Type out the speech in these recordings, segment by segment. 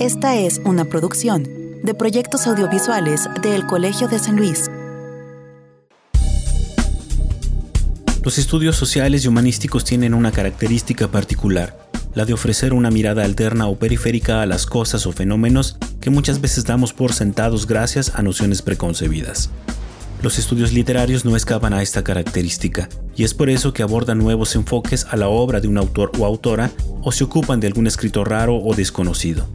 Esta es una producción de proyectos audiovisuales del Colegio de San Luis. Los estudios sociales y humanísticos tienen una característica particular, la de ofrecer una mirada alterna o periférica a las cosas o fenómenos que muchas veces damos por sentados gracias a nociones preconcebidas. Los estudios literarios no escapan a esta característica, y es por eso que abordan nuevos enfoques a la obra de un autor o autora o se ocupan de algún escritor raro o desconocido.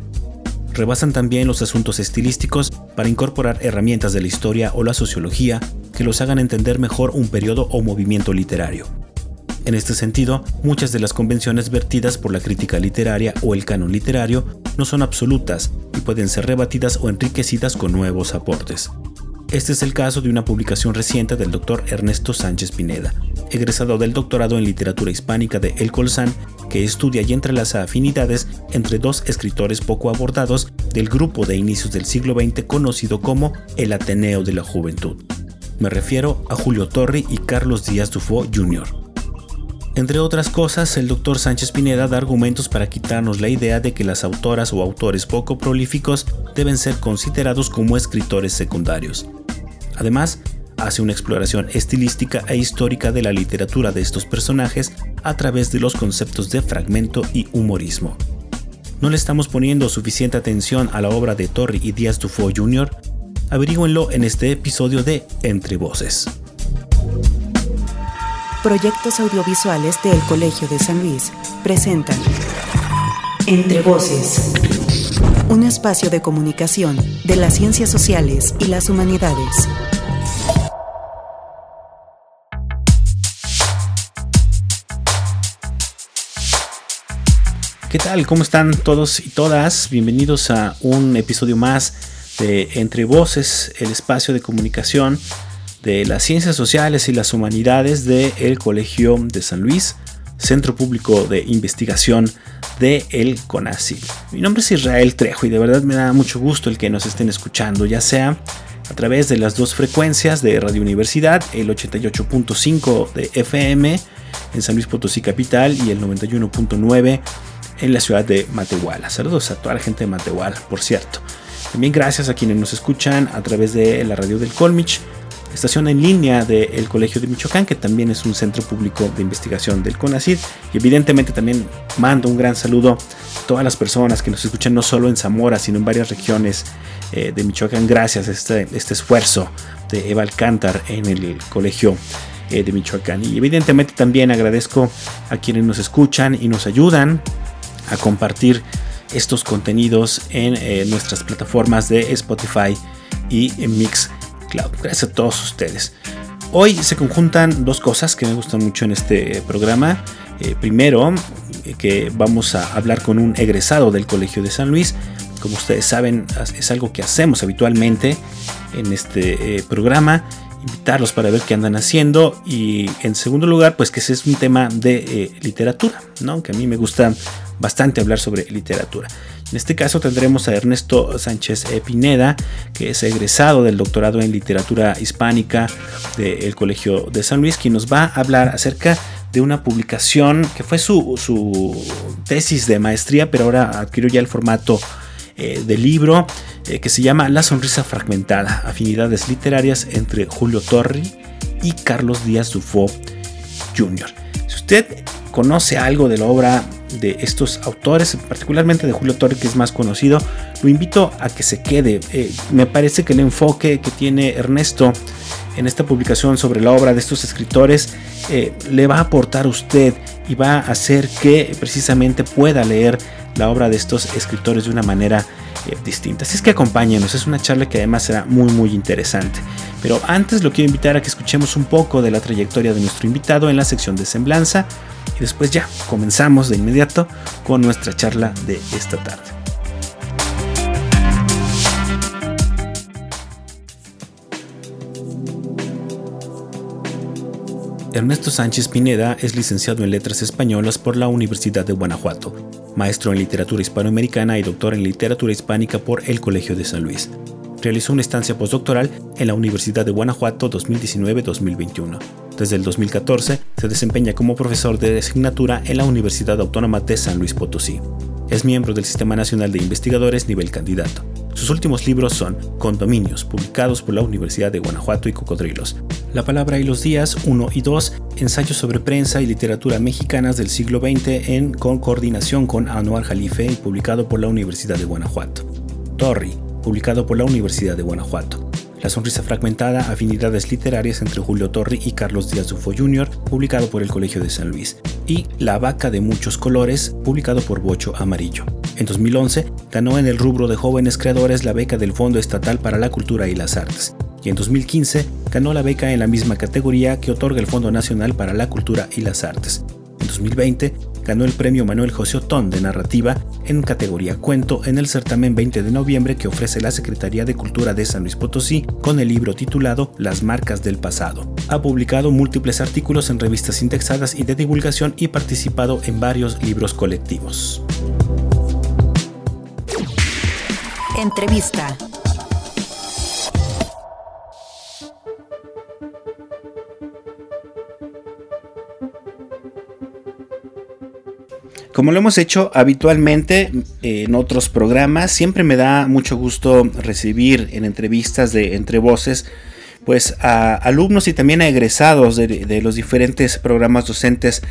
Rebasan también los asuntos estilísticos para incorporar herramientas de la historia o la sociología que los hagan entender mejor un periodo o movimiento literario. En este sentido, muchas de las convenciones vertidas por la crítica literaria o el canon literario no son absolutas y pueden ser rebatidas o enriquecidas con nuevos aportes. Este es el caso de una publicación reciente del doctor Ernesto Sánchez Pineda, egresado del doctorado en literatura hispánica de El Colsan, que estudia y entrelaza afinidades entre dos escritores poco abordados del grupo de inicios del siglo XX conocido como el Ateneo de la Juventud. Me refiero a Julio Torri y Carlos Díaz Dufo Jr. Entre otras cosas, el doctor Sánchez Pineda da argumentos para quitarnos la idea de que las autoras o autores poco prolíficos deben ser considerados como escritores secundarios. Además, hace una exploración estilística e histórica de la literatura de estos personajes a través de los conceptos de fragmento y humorismo. ¿No le estamos poniendo suficiente atención a la obra de Torri y Díaz Dufo Jr.? Averígüenlo en este episodio de Entre Voces. Proyectos audiovisuales del Colegio de San Luis presentan Entre Voces, un espacio de comunicación de las ciencias sociales y las humanidades. ¿Qué tal? ¿Cómo están todos y todas? Bienvenidos a un episodio más de Entre Voces, el espacio de comunicación de las ciencias sociales y las humanidades del Colegio de San Luis, Centro Público de Investigación de el CONACYT. Mi nombre es Israel Trejo y de verdad me da mucho gusto el que nos estén escuchando, ya sea a través de las dos frecuencias de Radio Universidad, el 88.5 de FM en San Luis Potosí Capital y el 91.9 en la ciudad de Matehuala. Saludos a toda la gente de Matehuala, por cierto. También gracias a quienes nos escuchan a través de la radio del Colmich, estación en línea del Colegio de Michoacán, que también es un centro público de investigación del CONACID. Y evidentemente también mando un gran saludo a todas las personas que nos escuchan no solo en Zamora, sino en varias regiones eh, de Michoacán, gracias a este, este, esfuerzo de Eva Alcántar en el Colegio eh, de Michoacán. Y evidentemente también agradezco a quienes nos escuchan y nos ayudan a compartir estos contenidos en eh, nuestras plataformas de Spotify y en Gracias a todos ustedes. Hoy se conjuntan dos cosas que me gustan mucho en este programa. Eh, primero, eh, que vamos a hablar con un egresado del Colegio de San Luis. Como ustedes saben, es algo que hacemos habitualmente en este programa invitarlos para ver qué andan haciendo y en segundo lugar pues que ese es un tema de literatura, ¿no? que a mí me gusta bastante hablar sobre literatura. En este caso tendremos a Ernesto Sánchez Pineda, que es egresado del doctorado en literatura hispánica del Colegio de San Luis, quien nos va a hablar acerca de una publicación que fue su, tesis de maestría, pero ahora adquirió ya el formato eh, de libro, eh, que se llama La sonrisa fragmentada, afinidades literarias entre Julio Torri y Carlos Díaz Dufo Jr. Si usted conoce algo de la obra de estos autores, particularmente de Julio Torre, que es más conocido, lo invito a que se quede. Eh, me parece que el enfoque que tiene Ernesto en esta publicación sobre la obra de estos escritores eh, le va a aportar a usted y va a hacer que precisamente pueda leer la obra de estos escritores de una manera eh, distinta. Así es que acompáñenos, es una charla que además será muy muy interesante. Pero antes lo quiero invitar a que escuchemos un poco de la trayectoria de nuestro invitado en la sección de semblanza y después ya comenzamos de inmediato con nuestra charla de esta tarde. Ernesto Sánchez Pineda es licenciado en Letras Españolas por la Universidad de Guanajuato, maestro en Literatura Hispanoamericana y doctor en Literatura Hispánica por el Colegio de San Luis. Realizó una estancia postdoctoral en la Universidad de Guanajuato 2019-2021 Desde el 2014 se desempeña como profesor de asignatura en la Universidad Autónoma de San Luis Potosí. Es miembro del Sistema Nacional de Investigadores nivel candidato. Sus últimos libros son Condominios, publicados por la Universidad de Guanajuato y Cocodrilos. La palabra y los días 1 y 2, ensayos sobre prensa y literatura mexicanas del siglo XX en con coordinación con Anuar Jalife y publicado por la Universidad de Guanajuato. Torri, publicado por la Universidad de Guanajuato. La sonrisa fragmentada, afinidades literarias entre Julio Torri y Carlos Díaz Dufo Jr., publicado por el Colegio de San Luis, y La vaca de muchos colores, publicado por Bocho Amarillo. En 2011 ganó en el rubro de jóvenes creadores la beca del Fondo Estatal para la Cultura y las Artes, y en 2015 ganó la beca en la misma categoría que otorga el Fondo Nacional para la Cultura y las Artes. En 2020 ganó el premio Manuel José Otón de narrativa en categoría cuento en el certamen 20 de noviembre que ofrece la Secretaría de Cultura de San Luis Potosí con el libro titulado Las marcas del pasado. Ha publicado múltiples artículos en revistas indexadas y de divulgación y participado en varios libros colectivos. Entrevista. Como lo hemos hecho habitualmente eh, en otros programas, siempre me da mucho gusto recibir en entrevistas de Entre Voces pues a alumnos y también a egresados de, los diferentes programas docentes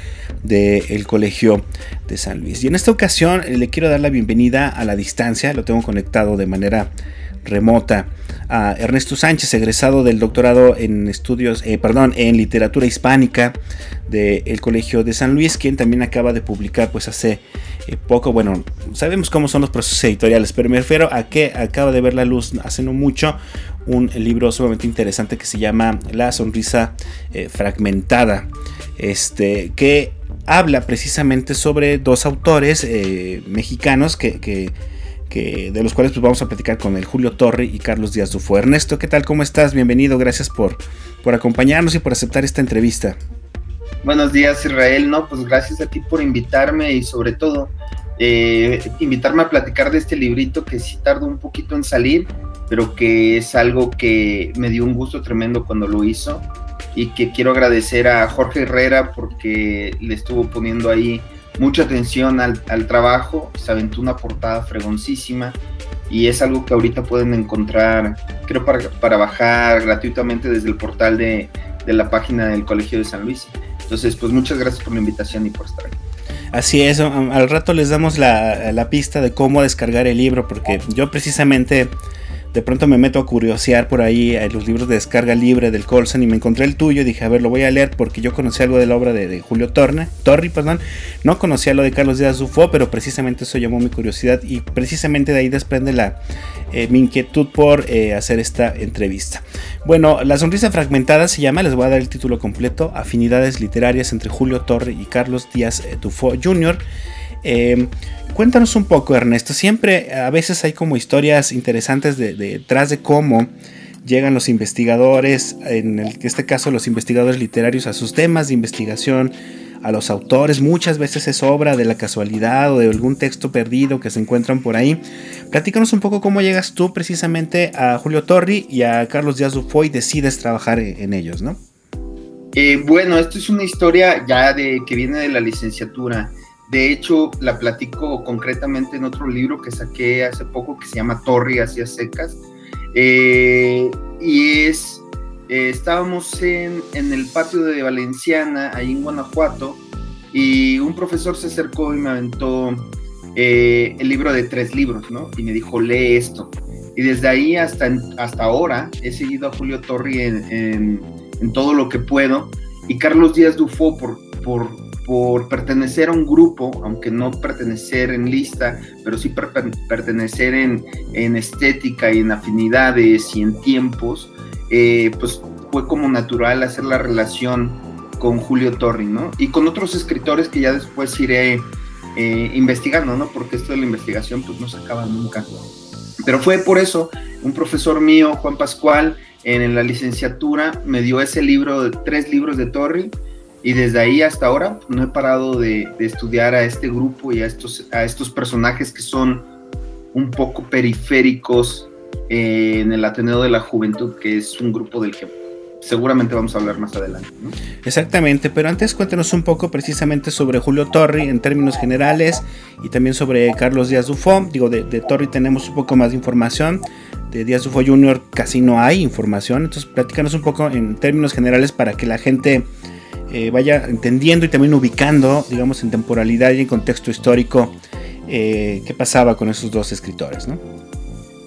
del Colegio de San Luis. Y en esta ocasión le quiero dar la bienvenida a la distancia, lo tengo conectado de manera remota. A Ernesto Sánchez, egresado del doctorado en estudios, eh, perdón, en literatura hispánica del Colegio de San Luis, quien también acaba de publicar, pues hace eh, poco, bueno, sabemos cómo son los procesos editoriales, pero me refiero a que acaba de ver la luz hace no mucho un libro sumamente interesante que se llama La sonrisa eh, fragmentada, este, que habla precisamente sobre dos autores mexicanos que de los cuales pues, vamos a platicar con el Julio Torre y Carlos Díaz Dufo. Ernesto, ¿qué tal? ¿Cómo estás? Bienvenido, gracias por, por acompañarnos y por aceptar esta entrevista. Buenos días, Israel. No, pues gracias a ti por invitarme y sobre todo eh, invitarme a platicar de este librito que sí tardó un poquito en salir, pero que es algo que me dio un gusto tremendo cuando lo hizo y que quiero agradecer a Jorge Herrera porque le estuvo poniendo ahí mucha atención al, trabajo, se aventó una portada fregoncísima y es algo que ahorita pueden encontrar, creo, para, bajar gratuitamente desde el portal de, la página del Colegio de San Luis. Entonces, pues muchas gracias por la invitación y por estar aquí. Así es, al rato les damos la, la pista de cómo descargar el libro, porque yo precisamente de pronto me meto a curiosear por ahí en los libros de descarga libre del Colson y me encontré el tuyo y dije, a ver, lo voy a leer porque yo conocí algo de la obra de, Julio Torne, Torri, perdón, no conocía lo de Carlos Díaz Dufo, pero precisamente eso llamó mi curiosidad y precisamente de ahí desprende la, eh, mi inquietud por eh, hacer esta entrevista. Bueno, La sonrisa fragmentada se llama, les voy a dar el título completo, Afinidades literarias entre Julio Torre y Carlos Díaz eh, Dufo Jr., eh, cuéntanos un poco, Ernesto. Siempre a veces hay como historias interesantes detrás de, cómo llegan los investigadores, en este caso los investigadores literarios, a sus temas de investigación, a los autores. Muchas veces es obra de la casualidad o de algún texto perdido que se encuentran por ahí. Platícanos un poco cómo llegas tú precisamente a Julio Torri y a Carlos Díaz Dufoy y decides trabajar en, ellos, ¿no? Eh, bueno, esto es una historia ya de que viene de la licenciatura. De hecho, la platico concretamente en otro libro que saqué hace poco que se llama Torre hacia secas. Eh, y es, eh, estábamos en, el patio de Valenciana, ahí en Guanajuato, y un profesor se acercó y me aventó eh, el libro de tres libros, ¿no? Y me dijo, lee esto. Y desde ahí hasta, hasta ahora he seguido a Julio Torri en, en, todo lo que puedo. Y Carlos Díaz Dufo, por, por por pertenecer a un grupo, aunque no pertenecer en lista, pero sí pertenecer en, estética y en afinidades y en tiempos, eh, pues fue como natural hacer la relación con Julio Torri, ¿no? Y con otros escritores que ya después iré eh, investigando, ¿no? Porque esto de la investigación pues no se acaba nunca. Pero fue por eso, un profesor mío, Juan Pascual, en la licenciatura, me dio ese libro, tres libros de Torri, y desde ahí hasta ahora no he parado de, estudiar a este grupo y a estos, a estos personajes que son un poco periféricos eh, en el Ateneo de la Juventud, que es un grupo del que seguramente vamos a hablar más adelante. Exactamente, pero antes cuéntanos un poco precisamente sobre Julio Torri en términos generales y también sobre Carlos Díaz Dufo. Digo, de, Torri tenemos un poco más de información, de Díaz Dufo Jr. casi no hay información, entonces platícanos un poco en términos generales para que la gente eh, vaya entendiendo y también ubicando, digamos, en temporalidad y en contexto histórico eh, qué pasaba con esos dos escritores, ¿no?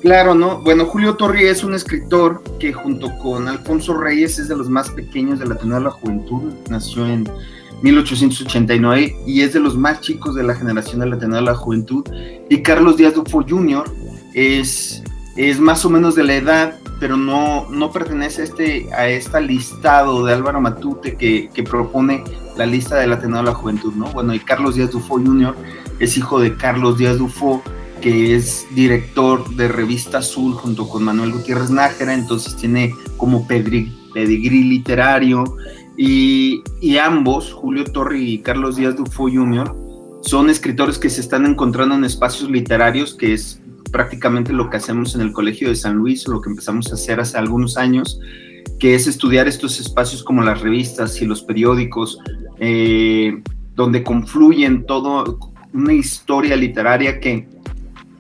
Claro, ¿no? Bueno, Julio Torri es un escritor que junto con Alfonso Reyes es de los más pequeños de la Ateneo de la Juventud. Nació en 1889 y es de los más chicos de la generación de la Ateneo de la Juventud. Y Carlos Díaz Dufo Jr. es, es más o menos de la edad, pero no, no pertenece a este a esta listado de Álvaro Matute que, que propone la lista de la Ateneo de la Juventud, ¿no? Bueno, y Carlos Díaz Dufo Jr. es hijo de Carlos Díaz Dufo que es director de Revista Azul junto con Manuel Gutiérrez Nájera, entonces tiene como pedigrí, literario y, ambos, Julio Torri y Carlos Díaz Dufo Jr., son escritores que se están encontrando en espacios literarios, que es prácticamente lo que hacemos en el Colegio de San Luis, lo que empezamos a hacer hace algunos años, que es estudiar estos espacios como las revistas y los periódicos, eh, donde confluyen todo una historia literaria que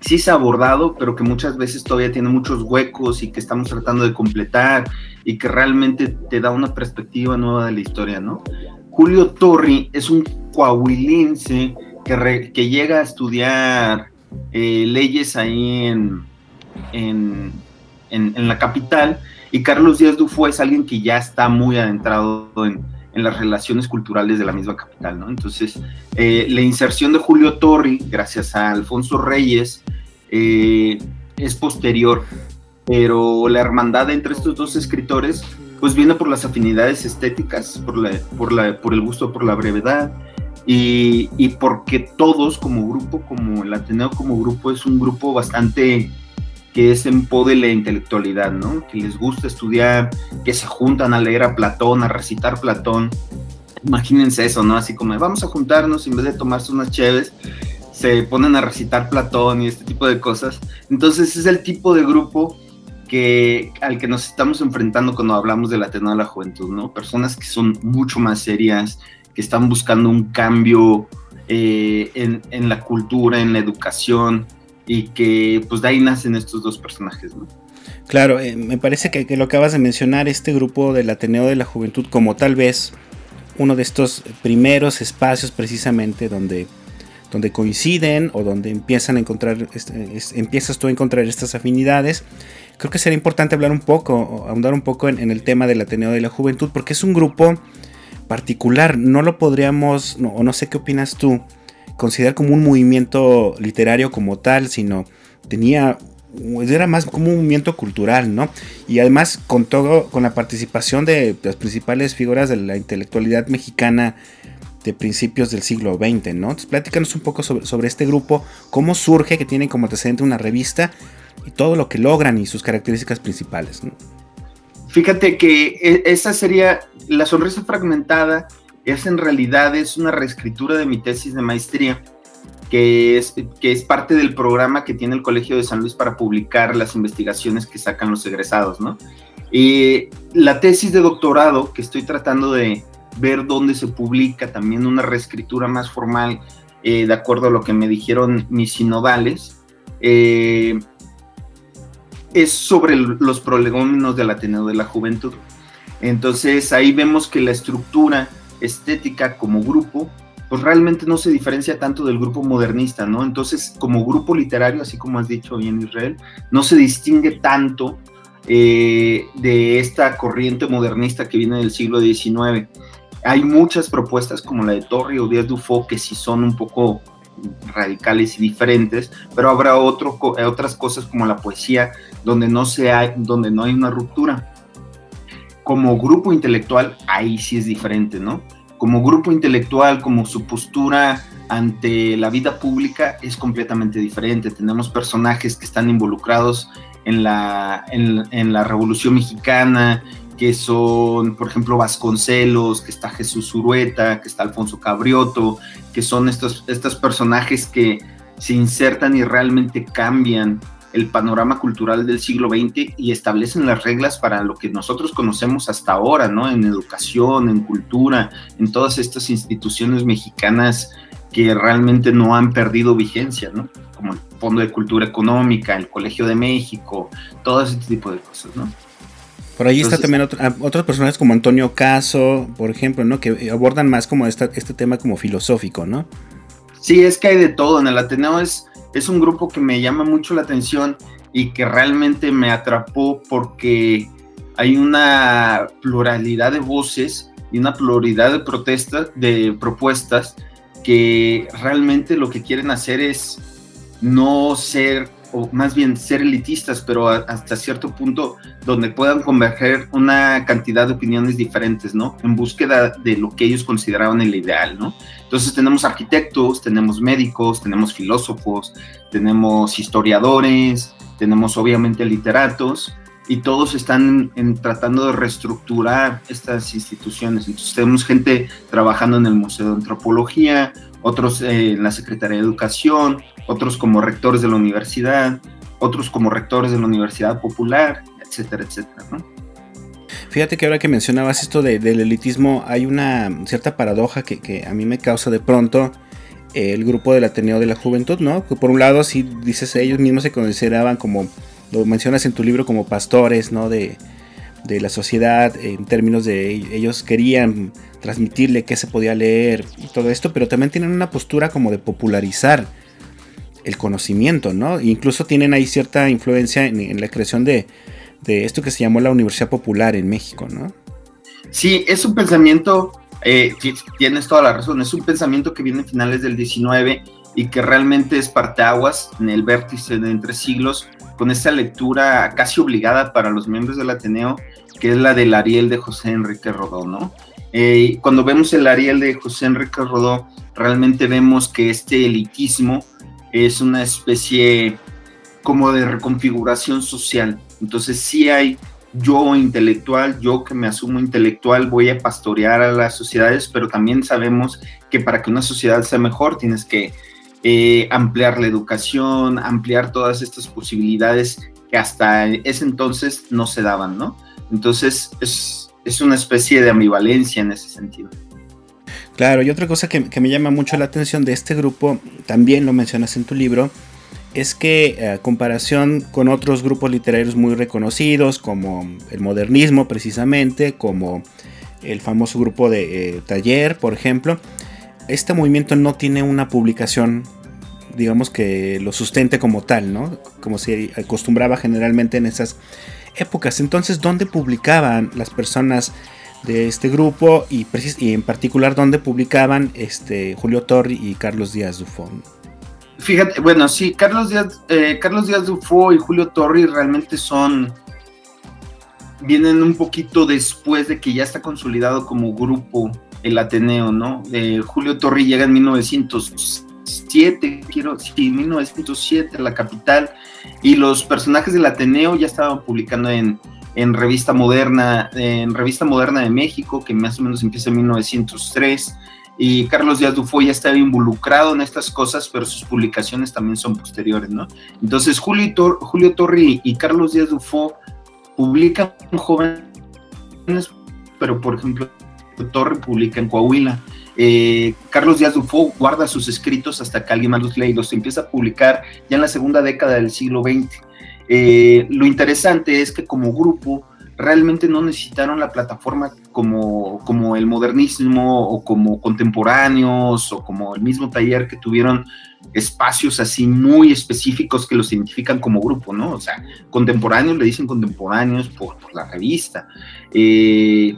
sí se ha abordado, pero que muchas veces todavía tiene muchos huecos y que estamos tratando de completar y que realmente te da una perspectiva nueva de la historia, ¿no? Julio Torri es un coahuilense que llega a estudiar eh, leyes ahí en, en, en, la capital y Carlos Díaz Dufo es alguien que ya está muy adentrado en, en las relaciones culturales de la misma capital, ¿no? Entonces, eh, la inserción de Julio Torri, gracias a Alfonso Reyes, eh, es posterior, pero la hermandad entre estos dos escritores, pues viene por las afinidades estéticas, por, la, por, la, por el gusto por la brevedad, y, y, porque todos como grupo, como el Ateneo como grupo, es un grupo bastante que es en pos de la intelectualidad, ¿no? Que les gusta estudiar, que se juntan a leer a Platón, a recitar Platón. Imagínense eso, ¿no? Así como vamos a juntarnos en vez de tomarse unas chéves, se ponen a recitar Platón y este tipo de cosas. Entonces es el tipo de grupo que, al que nos estamos enfrentando cuando hablamos de la de la juventud, ¿no? Personas que son mucho más serias, que están buscando un cambio eh, en, en, la cultura, en la educación, y que pues de ahí nacen estos dos personajes, ¿no? Claro, eh, me parece que, lo acabas de mencionar, este grupo del Ateneo de la Juventud como tal vez uno de estos primeros espacios precisamente donde, donde coinciden o donde empiezan a encontrar, este, empiezas tú a encontrar estas afinidades. Creo que sería importante hablar un poco, ahondar un poco en, el tema del Ateneo de la Juventud, porque es un grupo particular, no lo podríamos, o no sé qué opinas tú, considerar como un movimiento literario como tal, sino tenía era más como un movimiento cultural, ¿no? Y además con todo, con la participación de las principales figuras de la intelectualidad mexicana de principios del siglo XX, ¿no? Entonces, un poco sobre, sobre este grupo, cómo surge, que tienen como antecedente una revista y todo lo que logran y sus características principales, ¿no? Fíjate que e, esa sería la sonrisa fragmentada es en realidad es una reescritura de mi tesis de maestría, que es, que es parte del programa que tiene el Colegio de San Luis para publicar las investigaciones que sacan los egresados, ¿no? Y la tesis de doctorado, que estoy tratando de ver dónde se publica, también una reescritura más formal, eh, de acuerdo a lo que me dijeron mis sinodales, eh, es sobre los prolegómenos del Ateneo de la Juventud. Entonces ahí vemos que la estructura estética como grupo, pues realmente no se diferencia tanto del grupo modernista, ¿no? Entonces, como grupo literario, así como has dicho hoy en Israel, no se distingue tanto eh, de esta corriente modernista que viene del siglo XIX. Hay muchas propuestas como la de Torri o Díaz Dufo que sí son un poco radicales y diferentes, pero habrá otro, otras cosas como la poesía donde no, se hay, donde no hay una ruptura como grupo intelectual, ahí sí es diferente, ¿no? Como grupo intelectual, como su postura ante la vida pública es completamente diferente. Tenemos personajes que están involucrados en la, en, la Revolución Mexicana, que son, por ejemplo, Vasconcelos, que está Jesús Urueta, que está Alfonso Cabrioto, que son estos, estos personajes que se insertan y realmente cambian el panorama cultural del siglo XX y establecen las reglas para lo que nosotros conocemos hasta ahora, ¿no? En educación, en cultura, en todas estas instituciones mexicanas que realmente no han perdido vigencia, ¿no? Como el Fondo de Cultura Económica, el Colegio de México, todo ese tipo de cosas, ¿no? Por ahí está también otro, ah, otros personajes como Antonio Caso, por ejemplo, ¿no? Que abordan más como este tema como filosófico, ¿no? Sí, es que hay de todo. En el Ateneo es, es un grupo que me llama mucho la atención y que realmente me atrapó porque hay una pluralidad de voces y una pluralidad de protestas, de propuestas que realmente lo que quieren hacer es no ser, o más bien ser elitistas, pero hasta cierto punto donde puedan converger una cantidad de opiniones diferentes, ¿no? En búsqueda de lo que ellos consideraban el ideal, ¿no? Entonces tenemos arquitectos, tenemos médicos, tenemos filósofos, tenemos historiadores, tenemos obviamente literatos, y todos están tratando de reestructurar estas instituciones. Entonces tenemos gente trabajando en el Museo de Antropología, otros eh, en la Secretaría de Educación, otros como rectores de la universidad, otros como rectores de la Universidad Popular, etcétera, etcétera. Fíjate que ahora que mencionabas esto del elitismo, hay una cierta paradoja que, que, a mí me causa de pronto el grupo del Ateneo de la Juventud, ¿no? Que por un lado, si dices, ellos mismos se consideraban como lo mencionas en tu libro como pastores, ¿no? De, la sociedad, en términos de ellos querían transmitirle qué se podía leer y todo esto, pero también tienen una postura como de popularizar el conocimiento, ¿no? incluso tienen ahí cierta influencia en, la creación de, esto que se llamó la Universidad Popular en México, ¿no? Sí, es un pensamiento, eh, tienes toda la razón, es un pensamiento que viene a finales del 19 y que realmente es parteaguas en el vértice de entre siglos con esta lectura casi obligada para los miembros del Ateneo, que es la del Ariel de José Enrique Rodó, ¿no? Eh, cuando vemos el Ariel de José Enrique Rodó, realmente vemos que este elitismo es una especie como de reconfiguración social. Entonces sí hay yo intelectual, yo que me asumo intelectual, voy a pastorear a las sociedades, pero también sabemos que para que una sociedad sea mejor tienes que eh, ampliar la educación, ampliar todas estas posibilidades que hasta ese entonces no se daban, ¿no? Entonces es, es una especie de ambivalencia en ese sentido. Claro, y otra cosa que, me llama mucho la atención de este grupo, también lo mencionas en tu libro, es que eh, a comparación con otros grupos literarios muy reconocidos, como el modernismo precisamente, como el famoso grupo de eh, Taller, por ejemplo, este movimiento no tiene una publicación, digamos que lo sustente como tal, ¿no? Como se acostumbraba generalmente en esas épocas. Entonces, ¿dónde publicaban las personas de este grupo y, en particular dónde publicaban este, Julio Torri y Carlos Díaz Dufón? Fíjate, bueno, sí, Carlos Díaz, eh, Carlos Díaz Dufo y Julio Torri realmente son vienen un poquito después de que ya está consolidado como grupo el Ateneo, ¿no? Julio Torri llega en 1907, quiero, sí, 1907 la capital, y los personajes del Ateneo ya estaban publicando en, en Revista Moderna, en Revista Moderna de México, que más o menos empieza en 1903, y Carlos Díaz Dufo ya estaba involucrado en estas cosas, pero sus publicaciones también son posteriores, ¿no? Entonces Julio, Julio Torri y Carlos Díaz Dufo publican jóvenes, pero por ejemplo Torre publica en Coahuila. Eh, Carlos Díaz Dufo guarda sus escritos hasta que alguien más los lee y los empieza a publicar ya en la segunda década del siglo XX. Eh, lo interesante es que como grupo realmente no necesitaron la plataforma como, como el modernismo o como contemporáneos o como el mismo taller que tuvieron espacios así muy específicos que los identifican como grupo, ¿no? O sea, contemporáneos le dicen contemporáneos por, la revista. Eh,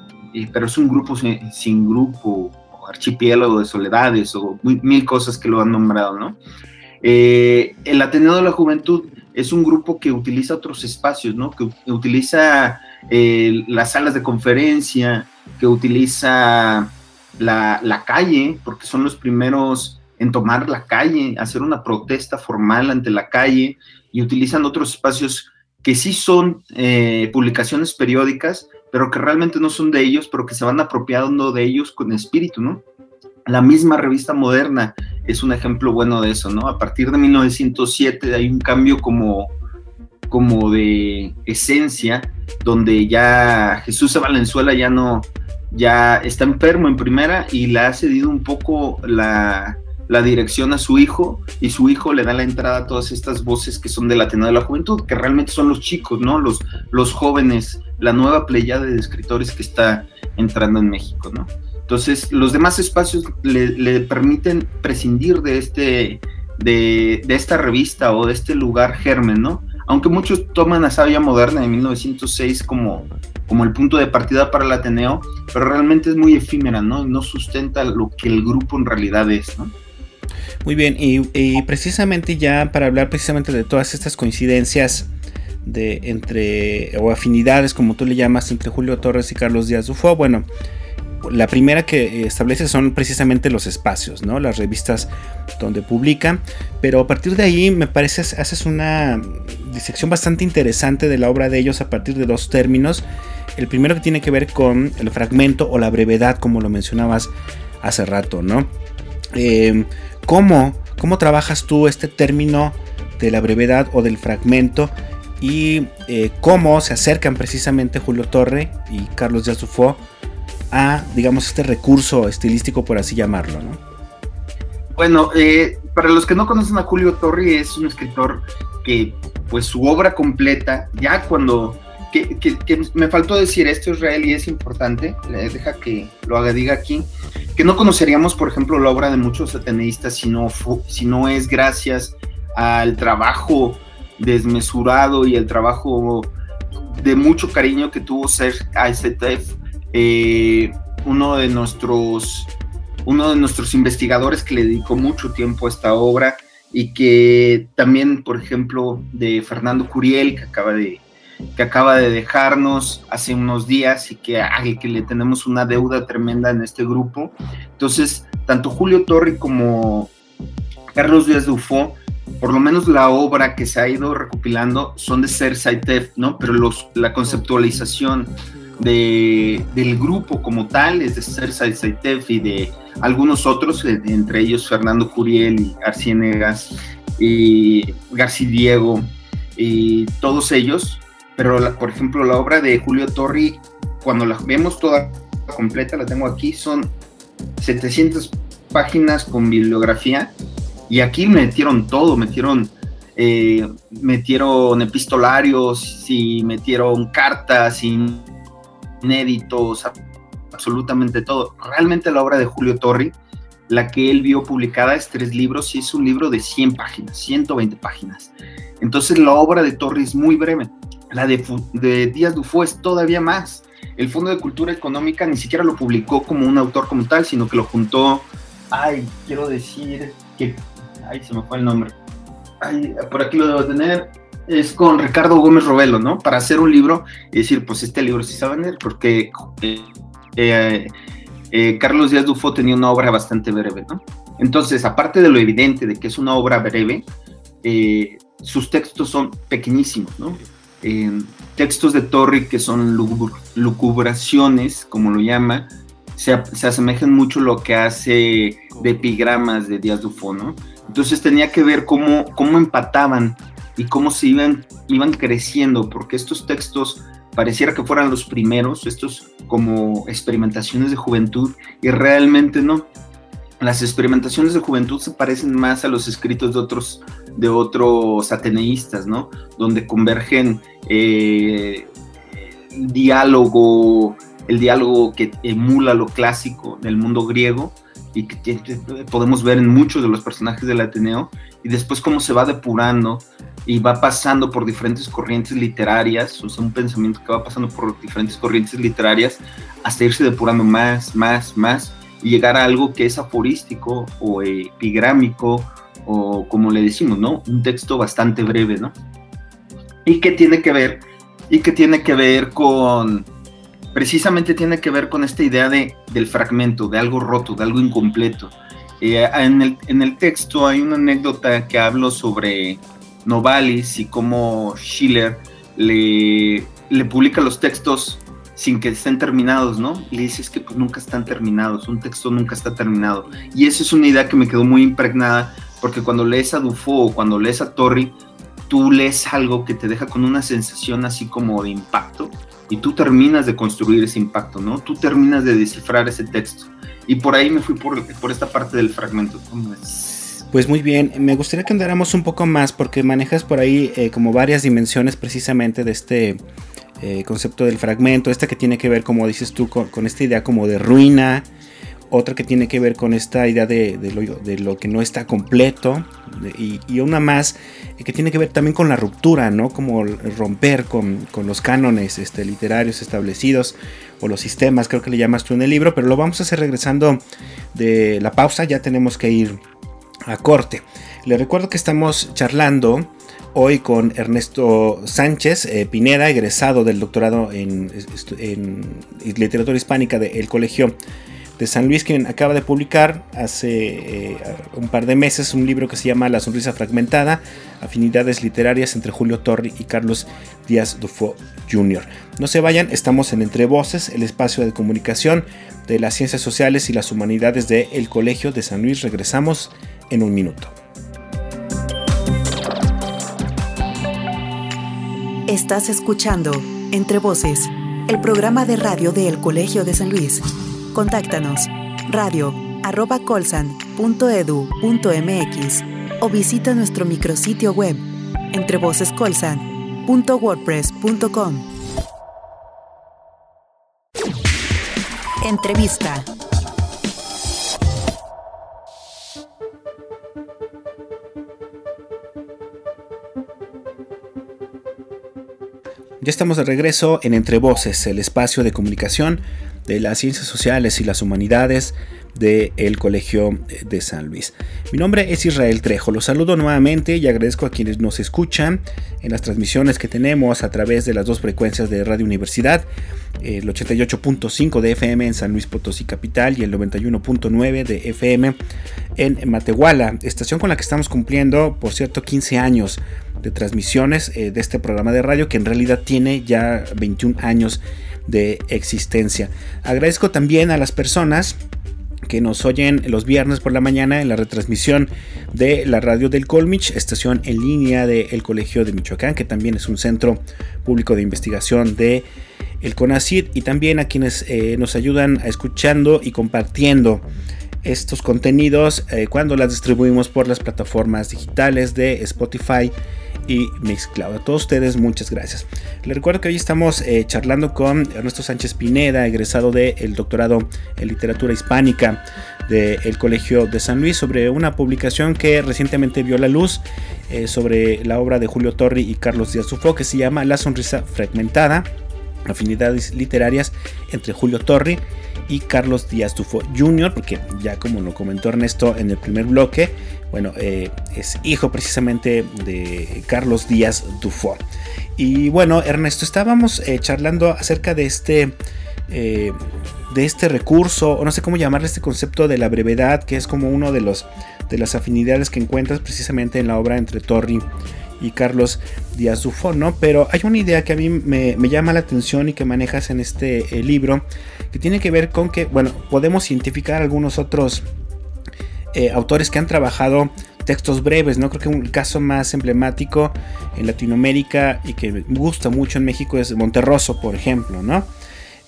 pero es un grupo sin, grupo, o archipiélago de soledades, o mil cosas que lo han nombrado, ¿no? Eh, el Ateneo de la Juventud es un grupo que utiliza otros espacios, ¿no? Que utiliza eh, las salas de conferencia, que utiliza la, calle, porque son los primeros en tomar la calle, hacer una protesta formal ante la calle, y utilizan otros espacios que sí son eh, publicaciones periódicas, pero que realmente no son de ellos, pero que se van apropiando de ellos con espíritu, ¿no? La misma revista moderna es un ejemplo bueno de eso, ¿no? A partir de 1907 hay un cambio como como de esencia, donde ya Jesús Valenzuela ya no, ya está enfermo en primera y le ha cedido un poco la, la dirección a su hijo y su hijo le da la entrada a todas estas voces que son del Ateneo de la Juventud, que realmente son los chicos, ¿no? Los, los jóvenes, la nueva pleyada de escritores que está entrando en México, ¿no? Entonces, los demás espacios le, permiten prescindir de, este, de, de, esta revista o de este lugar germen, ¿no? Aunque muchos toman a Sabia Moderna de 1906 como, como el punto de partida para el Ateneo, pero realmente es muy efímera, ¿no? No sustenta lo que el grupo en realidad es. Muy bien, y, precisamente ya para hablar precisamente de todas estas coincidencias de entre o afinidades como tú le llamas entre Julio Torres y Carlos Díaz Dufo, bueno, la primera que establece son precisamente los espacios, ¿no? Las revistas donde publica, pero a partir de ahí me parece haces una disección bastante interesante de la obra de ellos a partir de dos términos. El primero que tiene que ver con el fragmento o la brevedad, como lo mencionabas hace rato, ¿no? Eh, ¿cómo, ¿Cómo trabajas tú este término de la brevedad o del fragmento? Y eh, cómo se acercan precisamente Julio Torre y Carlos Díaz a, digamos, este recurso estilístico, por así llamarlo, ¿no? Bueno, eh, para los que no conocen a Julio Torri, es un escritor que, pues, su obra completa, ya cuando, que, me faltó decir esto, Israel, y es importante, deja que lo haga, diga aquí, que no conoceríamos, por ejemplo, la obra de muchos ateneístas si no, si no es gracias al trabajo desmesurado y el trabajo de mucho cariño que tuvo Ser ASTF eh, uno de nuestros uno de nuestros investigadores que le dedicó mucho tiempo a esta obra y que también, por ejemplo, de Fernando Curiel, que acaba de, que acaba de dejarnos hace unos días y que, que le tenemos una deuda tremenda en este grupo. Entonces, tanto Julio Torri como Carlos Díaz Dufo, por lo menos la obra que se ha ido recopilando son de Ser Saitev, ¿no? Pero los, la conceptualización de, del grupo como tal, es de Cersa Saitef y de algunos otros, entre ellos Fernando Curiel y Arcienegas y García Diego y todos ellos, pero por ejemplo la obra de Julio Torri, cuando la vemos toda completa, la tengo aquí, son 700 páginas con bibliografía y aquí metieron todo, metieron eh, metieron epistolarios y metieron cartas inéditos, absolutamente todo. Realmente la obra de Julio Torri, la que él vio publicada es tres libros y es un libro de 100 páginas, 120 páginas. Entonces la obra de Torri es muy breve. La de, Díaz Dufo es todavía más. El Fondo de Cultura Económica ni siquiera lo publicó como un autor como tal, sino que lo juntó. Ay, quiero decir que. Ay, se me fue el nombre. Ay, por aquí lo debo tener es con Ricardo Gómez Robelo, ¿no? Para hacer un libro y decir, pues este libro sí se va a vender, porque eh, eh, eh, Carlos Díaz Dufo tenía una obra bastante breve, ¿no? Entonces, aparte de lo evidente de que es una obra breve, sus textos son pequeñísimos, ¿no? Textos de Torri que son lucubraciones, como lo llama, se, se, asemejan mucho a lo que hace de epigramas de Díaz Dufo, ¿no? Entonces tenía que ver cómo, cómo empataban y cómo se iban, iban creciendo, porque estos textos pareciera que fueran los primeros, estos como experimentaciones de juventud, y realmente no. Las experimentaciones de juventud se parecen más a los escritos de otros, de otros ateneístas, ¿no? Donde convergen eh, el diálogo, el diálogo que emula lo clásico del mundo griego, y que podemos ver en muchos de los personajes del Ateneo, y después cómo se va depurando y va pasando por diferentes corrientes literarias, o sea, un pensamiento que va pasando por diferentes corrientes literarias hasta irse depurando más, más, más y llegar a algo que es aforístico o epigrámico o como le decimos, ¿no? Un texto bastante breve, ¿no? Y que tiene que ver, y que tiene que ver con, precisamente tiene que ver con esta idea de, del fragmento, de algo roto, de algo incompleto. Eh, en, el, en el texto hay una anécdota que hablo sobre Novalis y cómo Schiller le, le publica los textos sin que estén terminados, ¿no? Y le dices que pues nunca están terminados, un texto nunca está terminado. Y esa es una idea que me quedó muy impregnada, porque cuando lees a Dufo o cuando lees a Torri, tú lees algo que te deja con una sensación así como de impacto y tú terminas de construir ese impacto, ¿no? Tú terminas de descifrar ese texto. Y por ahí me fui por, por esta parte del fragmento. Pues muy bien, me gustaría que andáramos un poco más porque manejas por ahí eh, como varias dimensiones precisamente de este eh, concepto del fragmento, esta que tiene que ver, como dices tú, con, esta idea como de ruina, otra que tiene que ver con esta idea de, lo, que no está completo, y, una más eh, que tiene que ver también con la ruptura, ¿no? Como romper con, los cánones este, literarios establecidos o los sistemas, creo que le llamas tú en el libro, pero lo vamos a hacer regresando de la pausa, ya tenemos que ir a corte. Le recuerdo que estamos charlando hoy con Ernesto Sánchez eh, Pineda, egresado del doctorado en, literatura hispánica del Colegio de San Luis, quien acaba de publicar hace eh, un par de meses un libro que se llama La sonrisa fragmentada, afinidades literarias entre Julio Torri y Carlos Díaz Dufo Jr. No se vayan, estamos en Entre Voces, el espacio de comunicación de las ciencias sociales y las humanidades del Colegio de San Luis. Regresamos en un minuto. Estás escuchando Entre Voces, el programa de radio del Colegio de San Luis. Contáctanos radio arroba colsan.edu.mx o visita nuestro micrositio web entrevocescolsan.wordpress.com. Entrevista. Ya estamos de regreso en Entre Voces, el espacio de comunicación de las ciencias sociales y las humanidades del Colegio de San Luis. Mi nombre es Israel Trejo, los saludo nuevamente y agradezco a quienes nos escuchan en las transmisiones que tenemos a través de las dos frecuencias de Radio Universidad, el 88.5 de FM en San Luis Potosí Capital y el 91.9 de FM en Matehuala, estación con la que estamos cumpliendo, por cierto, 15 años de transmisiones eh, de este programa de radio que en realidad tiene ya 21 años de existencia. Agradezco también a las personas que nos oyen los viernes por la mañana en la retransmisión de la radio del Colmich, estación en línea del Colegio de Michoacán, que también es un centro público de investigación de el CONACID, y también a quienes eh, nos ayudan escuchando y compartiendo estos contenidos eh, cuando las distribuimos por las plataformas digitales de Spotify y Mixcloud. A todos ustedes, muchas gracias. Les recuerdo que hoy estamos eh, charlando con Ernesto Sánchez Pineda, egresado del doctorado en literatura hispánica del Colegio de San Luis, sobre una publicación que recientemente vio la luz eh, sobre la obra de Julio Torri y Carlos Díaz Sufo, que se llama La sonrisa fragmentada, afinidades literarias entre Julio Torri y Carlos Díaz Tufo Jr., porque ya como lo comentó Ernesto en el primer bloque, bueno, eh, es hijo precisamente de Carlos Díaz Tufo. Y bueno, Ernesto, estábamos eh, charlando acerca de este, eh, de este recurso, o no sé cómo llamarle este concepto de la brevedad, que es como uno de, los, de las afinidades que encuentras precisamente en la obra entre Torri y Carlos Díaz Dufo, ¿no? Pero hay una idea que a mí me, llama la atención y que manejas en este libro, que tiene que ver con que, bueno, podemos identificar algunos otros eh, autores que han trabajado textos breves, ¿no? Creo que un caso más emblemático en Latinoamérica y que me gusta mucho en México es Monterroso, por ejemplo, ¿no?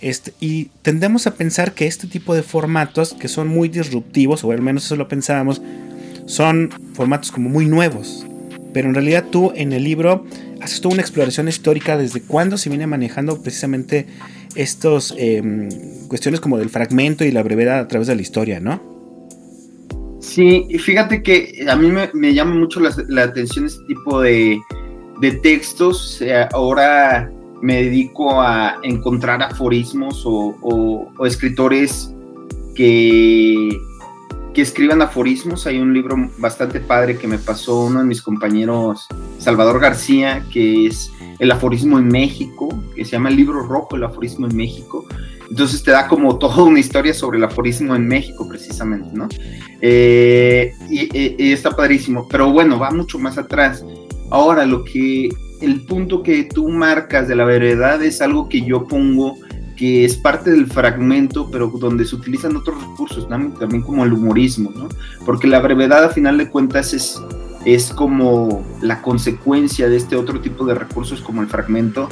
Este, y tendemos a pensar que este tipo de formatos, que son muy disruptivos, o al menos eso lo pensábamos, son formatos como muy nuevos. Pero en realidad tú en el libro haces toda una exploración histórica desde cuándo se viene manejando precisamente estos em, cuestiones como del fragmento y la brevedad a través de la historia, ¿no? Sí, fíjate que a mí me, llama mucho la, atención este tipo de, textos. ahora me dedico a encontrar aforismos o, escritores que, que escriban aforismos. Hay un libro bastante padre que me pasó uno de mis compañeros, Salvador García, que es El aforismo en México, que se llama el libro rojo, El aforismo en México. Entonces te da como toda una historia sobre el aforismo en México, precisamente, ¿no? Eh, y, está padrísimo, pero bueno, va mucho más atrás. Ahora, lo que, el punto que tú marcas de la veredad es algo que yo pongo que es parte del fragmento, pero donde se utilizan otros recursos, también como el humorismo, ¿no? Porque la brevedad, a final de cuentas, es es como la consecuencia de este otro tipo de recursos como el fragmento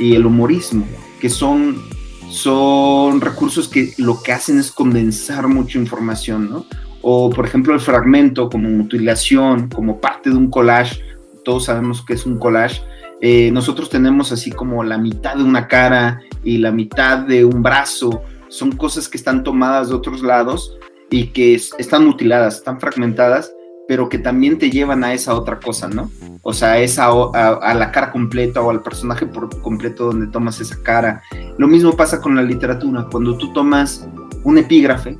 y el humorismo, que son, son recursos que lo que hacen es condensar mucha información, ¿no? O por ejemplo el fragmento como mutilación, como parte de un collage, todos sabemos que es un collage, eh, nosotros tenemos así como la mitad de una cara y la mitad de un brazo, son cosas que están tomadas de otros lados y que están mutiladas, están fragmentadas pero que también te llevan a esa otra cosa, ¿no? O sea, esa, a, la cara completa o al personaje por completo donde tomas esa cara. Lo mismo pasa con la literatura, cuando tú tomas un epígrafe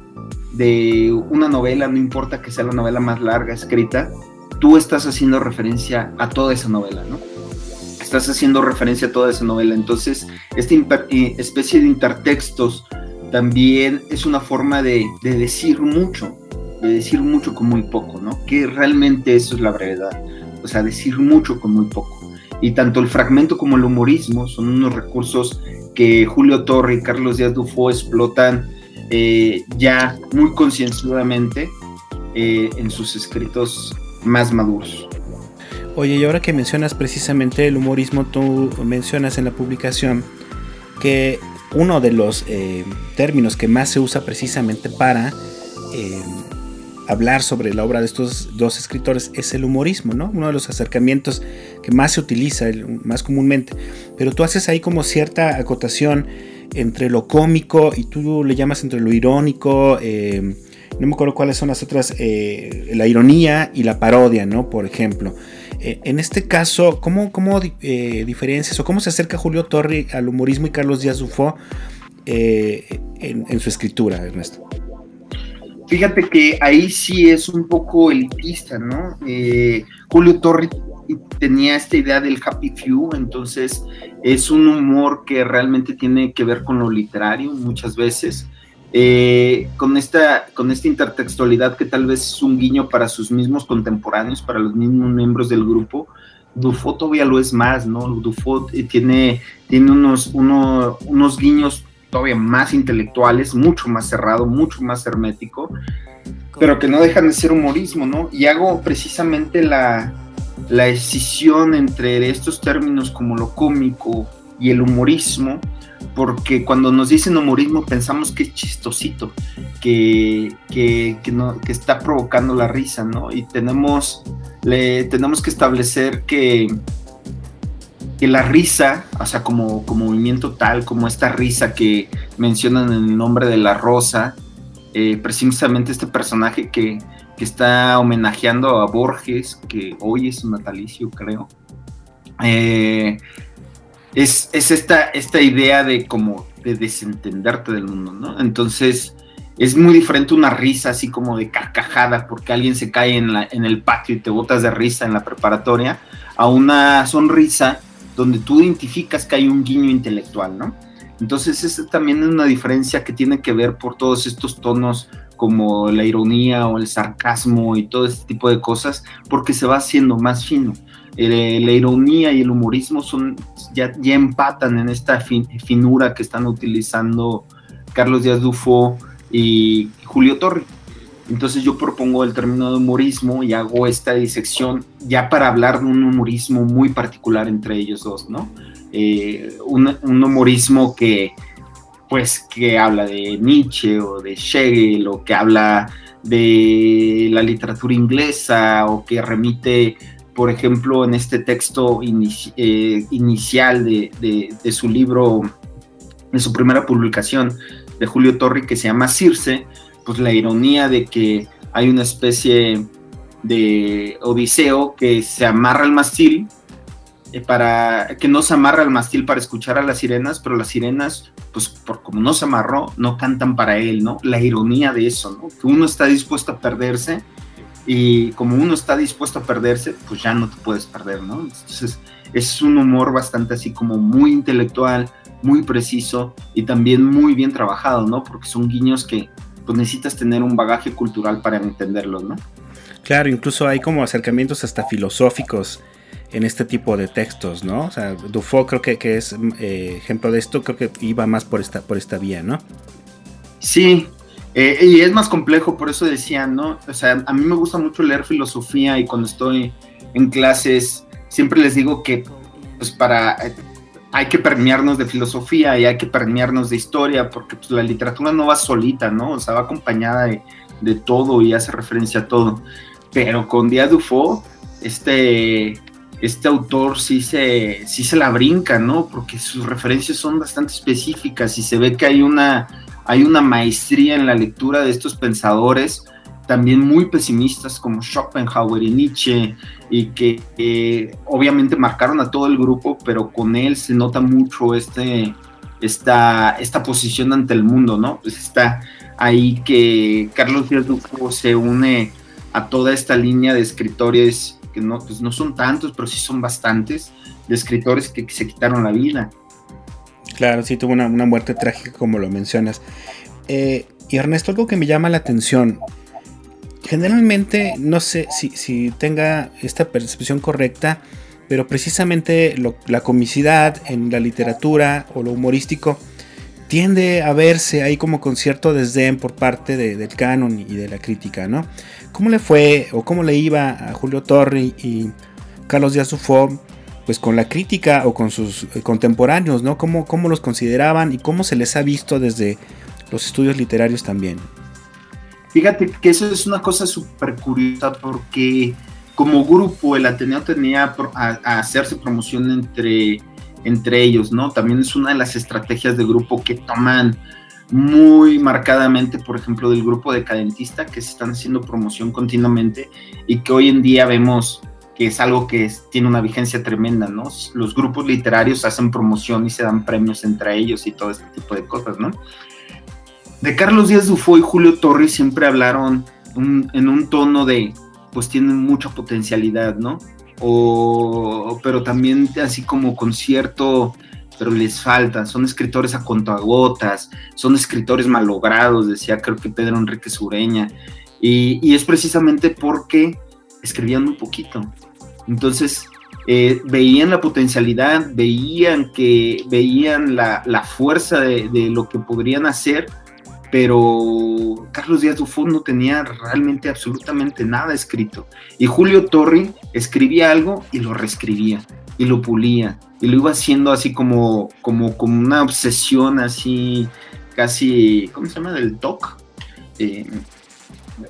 de una novela, no importa que sea la novela más larga escrita, tú estás haciendo referencia a toda esa novela, ¿no? Estás haciendo referencia a toda esa novela. Entonces, esta eh, especie de intertextos también es una forma de, de decir mucho, de decir mucho con muy poco, ¿no? Que realmente eso es la brevedad, o sea, decir mucho con muy poco. Y tanto el fragmento como el humorismo son unos recursos que Julio Torre y Carlos Díaz Dufo explotan eh, ya muy concienzudamente eh, en sus escritos más maduros. Oye, y ahora que mencionas precisamente el humorismo, tú mencionas en la publicación que uno de los eh, términos que más se usa precisamente para hablar sobre la obra de estos dos escritores es el humorismo, ¿no? Uno de los acercamientos que más se utiliza, más comúnmente. Pero tú haces ahí como cierta acotación entre lo cómico y tú le llamas entre lo irónico. Eh, no me acuerdo cuáles son las otras, eh, la ironía y la parodia, ¿no? Por ejemplo. Eh, en este caso, ¿cómo, cómo diferencias o cómo se acerca Julio Torri al humorismo y Carlos Díaz Dufo en, en su escritura, Ernesto? Fíjate que ahí sí es un poco elitista, ¿no? Eh, Julio Torri tenía esta idea del happy few, entonces es un humor que realmente tiene que ver con lo literario muchas veces. Eh, con, esta, con esta intertextualidad que tal vez es un guiño para sus mismos contemporáneos, para los mismos miembros del grupo, Dufo todavía lo es más, ¿no? Dufo eh, tiene, tiene unos, unos guiños todavía más intelectuales, mucho más cerrado, mucho más hermético, pero que no dejan de ser humorismo, ¿no? Y hago precisamente la, la decisión entre estos términos como lo cómico y el humorismo, porque cuando nos dicen humorismo pensamos que es chistosito, que, que, que está provocando la risa, ¿no? Y tenemos, le, tenemos que establecer que que la risa, o sea, como, como movimiento tal, como esta risa que mencionan en el nombre de la rosa, eh, precisamente este personaje que, está homenajeando a Borges, que hoy es un natalicio, creo. Eh, es, esta, esta idea de como de desentenderte del mundo, ¿no? Entonces, es muy diferente una risa así como de carcajada porque alguien se cae en, la, en el patio y te botas de risa en la preparatoria, a una sonrisa donde tú identificas que hay un guiño intelectual, ¿no? Entonces, esa también es una diferencia que tiene que ver por todos estos tonos como la ironía o el sarcasmo y todo este tipo de cosas, porque se va haciendo más fino. Eh, la ironía y el humorismo son, ya, empatan en esta finura que están utilizando Carlos Díaz Dufo y Julio Torre. Entonces yo propongo el término de humorismo y hago esta disección ya para hablar de un humorismo muy particular entre ellos dos, ¿no? Eh, un, humorismo que, pues, que habla de Nietzsche o de Hegel o que habla de la literatura inglesa o que remite, por ejemplo, en este texto eh, inicial de, de su libro, de su primera publicación de Julio Torri que se llama Circe, pues la ironía de que hay una especie de Odiseo que se amarra al mastil eh, para que no se amarra al mastil para escuchar a las sirenas, pero las sirenas, pues por como no se amarró, no cantan para él, ¿no? La ironía de eso, ¿no? Que uno está dispuesto a perderse y como uno está dispuesto a perderse, pues ya no te puedes perder, ¿no? Entonces es un humor bastante así como muy intelectual, muy preciso y también muy bien trabajado, ¿no? Porque son guiños que pues necesitas tener un bagaje cultural para entenderlos, ¿no? Claro, incluso hay como acercamientos hasta filosóficos en este tipo de textos, ¿no? O sea, Dufo creo que, que es eh, ejemplo de esto, creo que iba más por esta, por esta vía, ¿no? Sí, Eh, y es más complejo, por eso decía, ¿no? O sea, a mí me gusta mucho leer filosofía y cuando estoy en clases siempre les digo que, pues para, eh, hay que permearnos de filosofía y hay que permearnos de historia, porque pues, la literatura no va solita, ¿no? O sea, va acompañada de, de todo y hace referencia a todo. Pero con Díaz Dufo, este, este autor sí se, sí se la brinca, ¿no? Porque sus referencias son bastante específicas y se ve que hay una hay una maestría en la lectura de estos pensadores, también muy pesimistas como Schopenhauer y Nietzsche, y que obviamente marcaron a todo el grupo, pero con él se nota mucho este, esta, esta posición ante el mundo, ¿no? Pues está ahí que Carlos Díaz Duco se une a toda esta línea de escritores que no, pues no son tantos, pero sí son bastantes, de escritores que se quitaron la vida. Claro, sí tuvo una, muerte trágica como lo mencionas. Eh, y Ernesto, algo que me llama la atención. Generalmente, no sé si, tenga esta percepción correcta, pero precisamente la comicidad en la literatura o lo humorístico tiende a verse ahí como con cierto desdén por parte del canon y de la crítica, ¿no? ¿Cómo le fue o cómo le iba a Julio Torri y Carlos Díaz pues con la crítica o con sus eh, contemporáneos, ¿no? ¿Cómo, ¿Cómo, los consideraban y cómo se les ha visto desde los estudios literarios también? Fíjate que eso es una cosa súper curiosa porque como grupo el Ateneo tenía a, hacerse promoción entre, entre ellos, ¿no? También es una de las estrategias de grupo que toman muy marcadamente, por ejemplo, del grupo decadentista, que se están haciendo promoción continuamente y que hoy en día vemos que es algo que tiene una vigencia tremenda, ¿no? Los grupos literarios hacen promoción y se dan premios entre ellos y todo este tipo de cosas, ¿no? De Carlos Díaz Dufo y Julio Torres siempre hablaron en un tono de, pues tienen mucha potencialidad, ¿no? O, pero también así como con cierto, pero les falta, son escritores a contagotas, son escritores malogrados, decía creo que Pedro Enrique Sureña, y, y es precisamente porque escribían un poquito, entonces, eh, veían la potencialidad, veían que veían la, fuerza de, lo que podrían hacer, pero Carlos Díaz Dufón no tenía realmente absolutamente nada escrito. Y Julio Torri escribía algo y lo reescribía y lo pulía y lo iba haciendo así como, como, como una obsesión así casi, ¿cómo se llama? Del TOC, eh,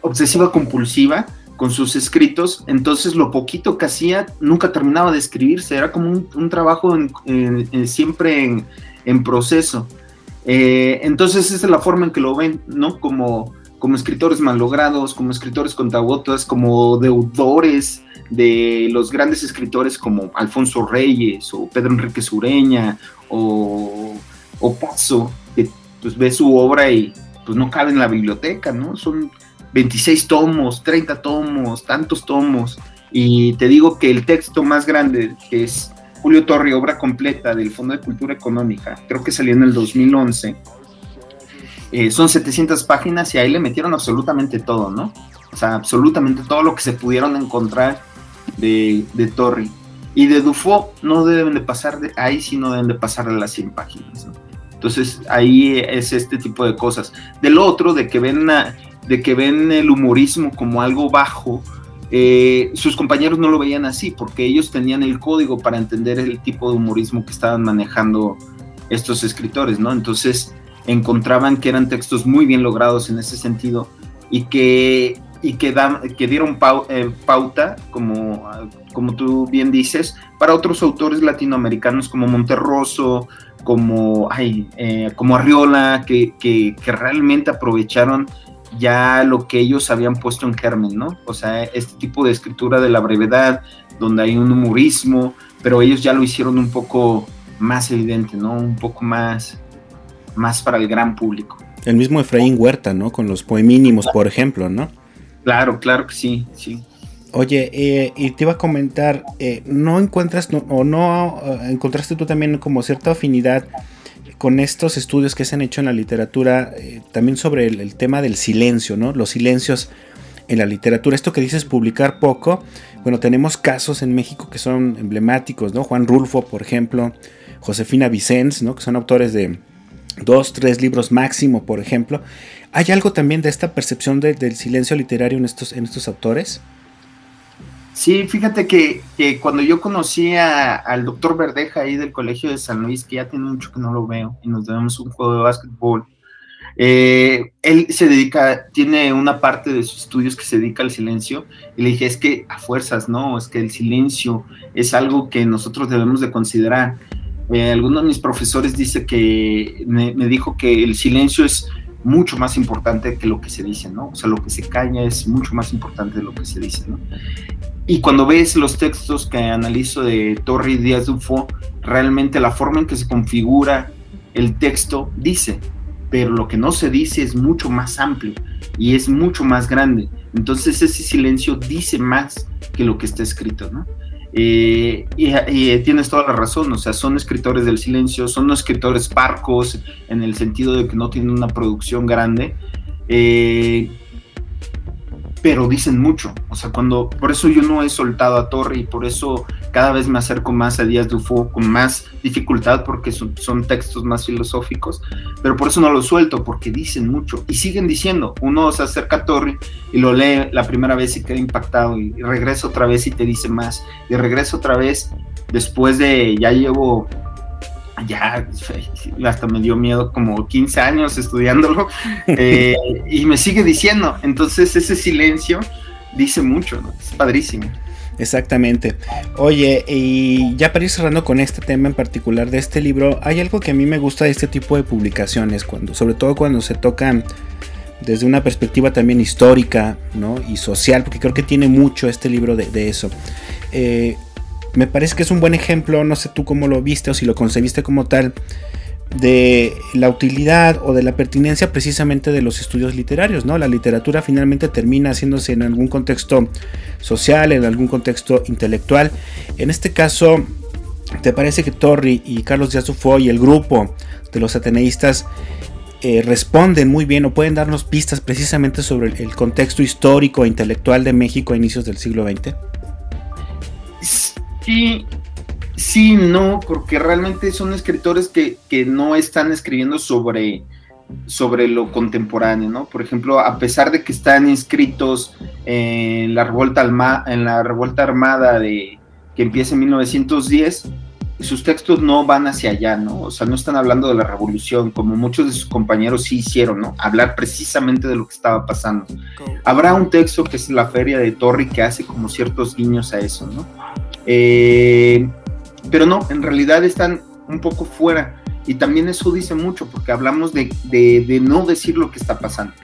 obsesiva compulsiva con sus escritos, entonces lo poquito que hacía nunca terminaba de escribirse, era como un, trabajo siempre en, proceso. Eh, entonces esa es la forma en que lo ven, ¿no? Como, como escritores malogrados, como escritores contagotas, como deudores de los grandes escritores como Alfonso Reyes o Pedro Enrique Sureña o, o Paso, que pues ve su obra y pues no cabe en la biblioteca, ¿no? Son 26 tomos, 30 tomos, tantos tomos. Y te digo que el texto más grande, que es Julio Torri, obra completa del Fondo de Cultura Económica, creo que salió en el 2011, eh, son 700 páginas y ahí le metieron absolutamente todo, ¿no? O sea, absolutamente todo lo que se pudieron encontrar de, de Torri. Y de Dufo no deben de pasar de ahí, sino deben de pasar de las 100 páginas, ¿no? Entonces ahí es este tipo de cosas. Del otro, de que ven a, de que ven el humorismo como algo bajo, eh, sus compañeros no lo veían así, porque ellos tenían el código para entender el tipo de humorismo que estaban manejando estos escritores, ¿no? Entonces encontraban que eran textos muy bien logrados en ese sentido y que, y que, que dieron eh, pauta, como, como tú bien dices, para otros autores latinoamericanos como Monterroso, como, ay, eh, como Arriola, que, que, que realmente aprovecharon ya lo que ellos habían puesto en germen, ¿no? O sea, este tipo de escritura de la brevedad, donde hay un humorismo, pero ellos ya lo hicieron un poco más evidente, ¿no? Un poco más, más para el gran público. El mismo Efraín Huerta, ¿no? Con los poemínimos, por ejemplo, ¿no? Claro, claro que sí, sí. Oye, eh, y te iba a comentar, eh, ¿no encuentras o no eh, encontraste tú también como cierta afinidad con estos estudios que se han hecho en la literatura, eh, también sobre el, tema del silencio, ¿no? Los silencios en la literatura. Esto que dices publicar poco, bueno, tenemos casos en México que son emblemáticos, ¿no? Juan Rulfo, por ejemplo, Josefina Vicens, ¿no? Que son autores de dos, tres libros máximo, por ejemplo. ¿Hay algo también de esta percepción del silencio literario en estos, en estos autores? Sí, fíjate que, cuando yo conocí al doctor Verdeja ahí del Colegio de San Luis, que ya tiene mucho que no lo veo, y nos debemos un juego de básquetbol, eh, él se dedica, tiene una parte de sus estudios que se dedica al silencio, y le dije, es que a fuerzas, ¿no? Es que el silencio es algo que nosotros debemos de considerar. Eh, alguno de mis profesores dice que me, dijo que el silencio es mucho más importante que lo que se dice, ¿no? O sea, lo que se caña es mucho más importante de lo que se dice, ¿no? Y cuando ves los textos que analizo de Torri Díaz Dufo, realmente la forma en que se configura el texto dice, pero lo que no se dice es mucho más amplio y es mucho más grande. Entonces ese silencio dice más que lo que está escrito, ¿no? Eh, y, tienes toda la razón, o sea, son escritores del silencio, son escritores parcos en el sentido de que no tienen una producción grande, eh, pero dicen mucho, o sea, cuando, por eso yo no he soltado a Torre y por eso cada vez me acerco más a Díaz Dufo con más dificultad porque son, son, textos más filosóficos, pero por eso no lo suelto, porque dicen mucho y siguen diciendo. Uno se acerca a Torri y lo lee la primera vez y queda impactado y, regresa otra vez y te dice más y regresa otra vez después de, ya llevo ya hasta me dio miedo como 15 años estudiándolo eh, y me sigue diciendo, entonces ese silencio dice mucho, ¿no? es padrísimo. Exactamente. Oye, y ya para ir cerrando con este tema en particular de este libro, hay algo que a mí me gusta de este tipo de publicaciones, cuando, sobre todo cuando se tocan desde una perspectiva también histórica ¿no? y social, porque creo que tiene mucho este libro de, eso. Eh, me parece que es un buen ejemplo, no sé tú cómo lo viste o si lo concebiste como tal, de la utilidad o de la pertinencia precisamente de los estudios literarios, ¿no? La literatura finalmente termina haciéndose en algún contexto social, en algún contexto intelectual. En este caso, ¿te parece que Torri y Carlos Díaz y el grupo de los ateneístas eh, responden muy bien o pueden darnos pistas precisamente sobre el contexto histórico e intelectual de México a inicios del siglo XX? Sí, Sí, no, porque realmente son escritores que, no están escribiendo sobre, sobre lo contemporáneo, ¿no? Por ejemplo, a pesar de que están inscritos en la revuelta, en la revuelta armada de, que empieza en 1910, sus textos no van hacia allá, ¿no? O sea, no están hablando de la revolución, como muchos de sus compañeros sí hicieron, ¿no? Hablar precisamente de lo que estaba pasando. Habrá un texto que es La Feria de Torri que hace como ciertos guiños a eso, ¿no? Eh, pero no, en realidad están un poco fuera. Y también eso dice mucho, porque hablamos de, no decir lo que está pasando.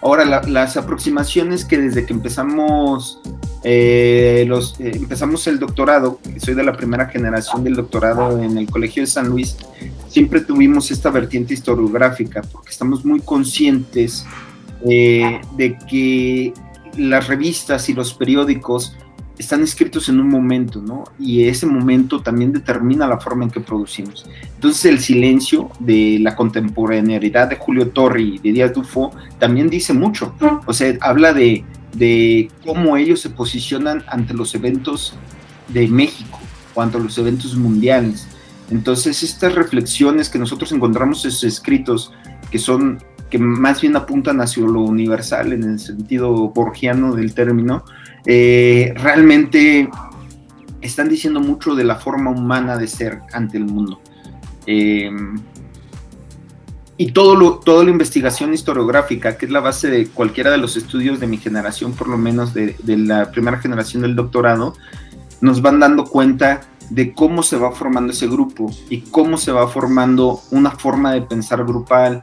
Ahora, las aproximaciones que desde que empezamos, eh, los, eh, empezamos el doctorado, soy de la primera generación del doctorado en el Colegio de San Luis, siempre tuvimos esta vertiente historiográfica, porque estamos muy conscientes eh, de que las revistas y los periódicos están escritos en un momento, ¿no? Y ese momento también determina la forma en que producimos. Entonces el silencio de la contemporaneidad de Julio Torri y de Díaz Dufo también dice mucho. O sea, habla de, de cómo ellos se posicionan ante los eventos de México o ante los eventos mundiales. Entonces estas reflexiones que nosotros encontramos en sus escritos, que son que más bien apuntan hacia lo universal en el sentido borgiano del término, eh, realmente están diciendo mucho de la forma humana de ser ante el mundo. Eh, y todo lo, toda la investigación historiográfica, que es la base de cualquiera de los estudios de mi generación, por lo menos de, la primera generación del doctorado, nos van dando cuenta de cómo se va formando ese grupo y cómo se va formando una forma de pensar grupal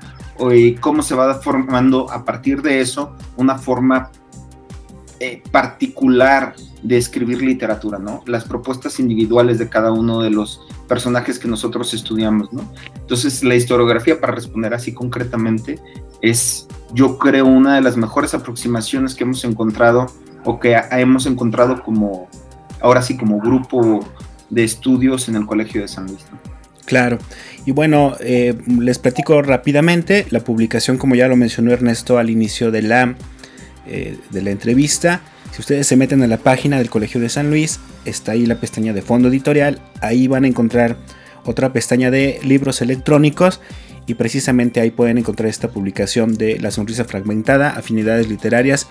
y cómo se va formando a partir de eso una forma eh, particular de escribir literatura, ¿no? Las propuestas individuales de cada uno de los personajes que nosotros estudiamos, ¿no? Entonces, la historiografía, para responder así concretamente, es, yo creo, una de las mejores aproximaciones que hemos encontrado o que hemos encontrado como, ahora sí, como grupo de estudios en el Colegio de San Luis. Claro. Y bueno, eh, les platico rápidamente la publicación, como ya lo mencionó Ernesto al inicio de la eh, de la entrevista. Si ustedes se meten a la página del Colegio de San Luis, está ahí la pestaña de fondo editorial. Ahí van a encontrar otra pestaña de libros electrónicos. y precisamente ahí pueden encontrar esta publicación de La Sonrisa Fragmentada, Afinidades Literarias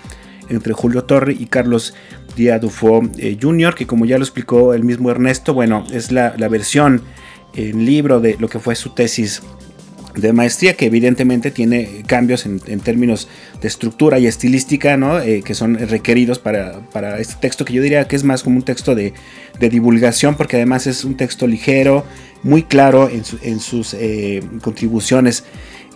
entre Julio Torre y Carlos Díaz Dufo eh, Jr., que como ya lo explicó el mismo Ernesto, bueno, es la, versión en libro de lo que fue su tesis de maestría que evidentemente tiene cambios en, términos de estructura y estilística ¿no? Eh, que son requeridos para, este texto que yo diría que es más como un texto de, divulgación porque además es un texto ligero muy claro en, sus eh, contribuciones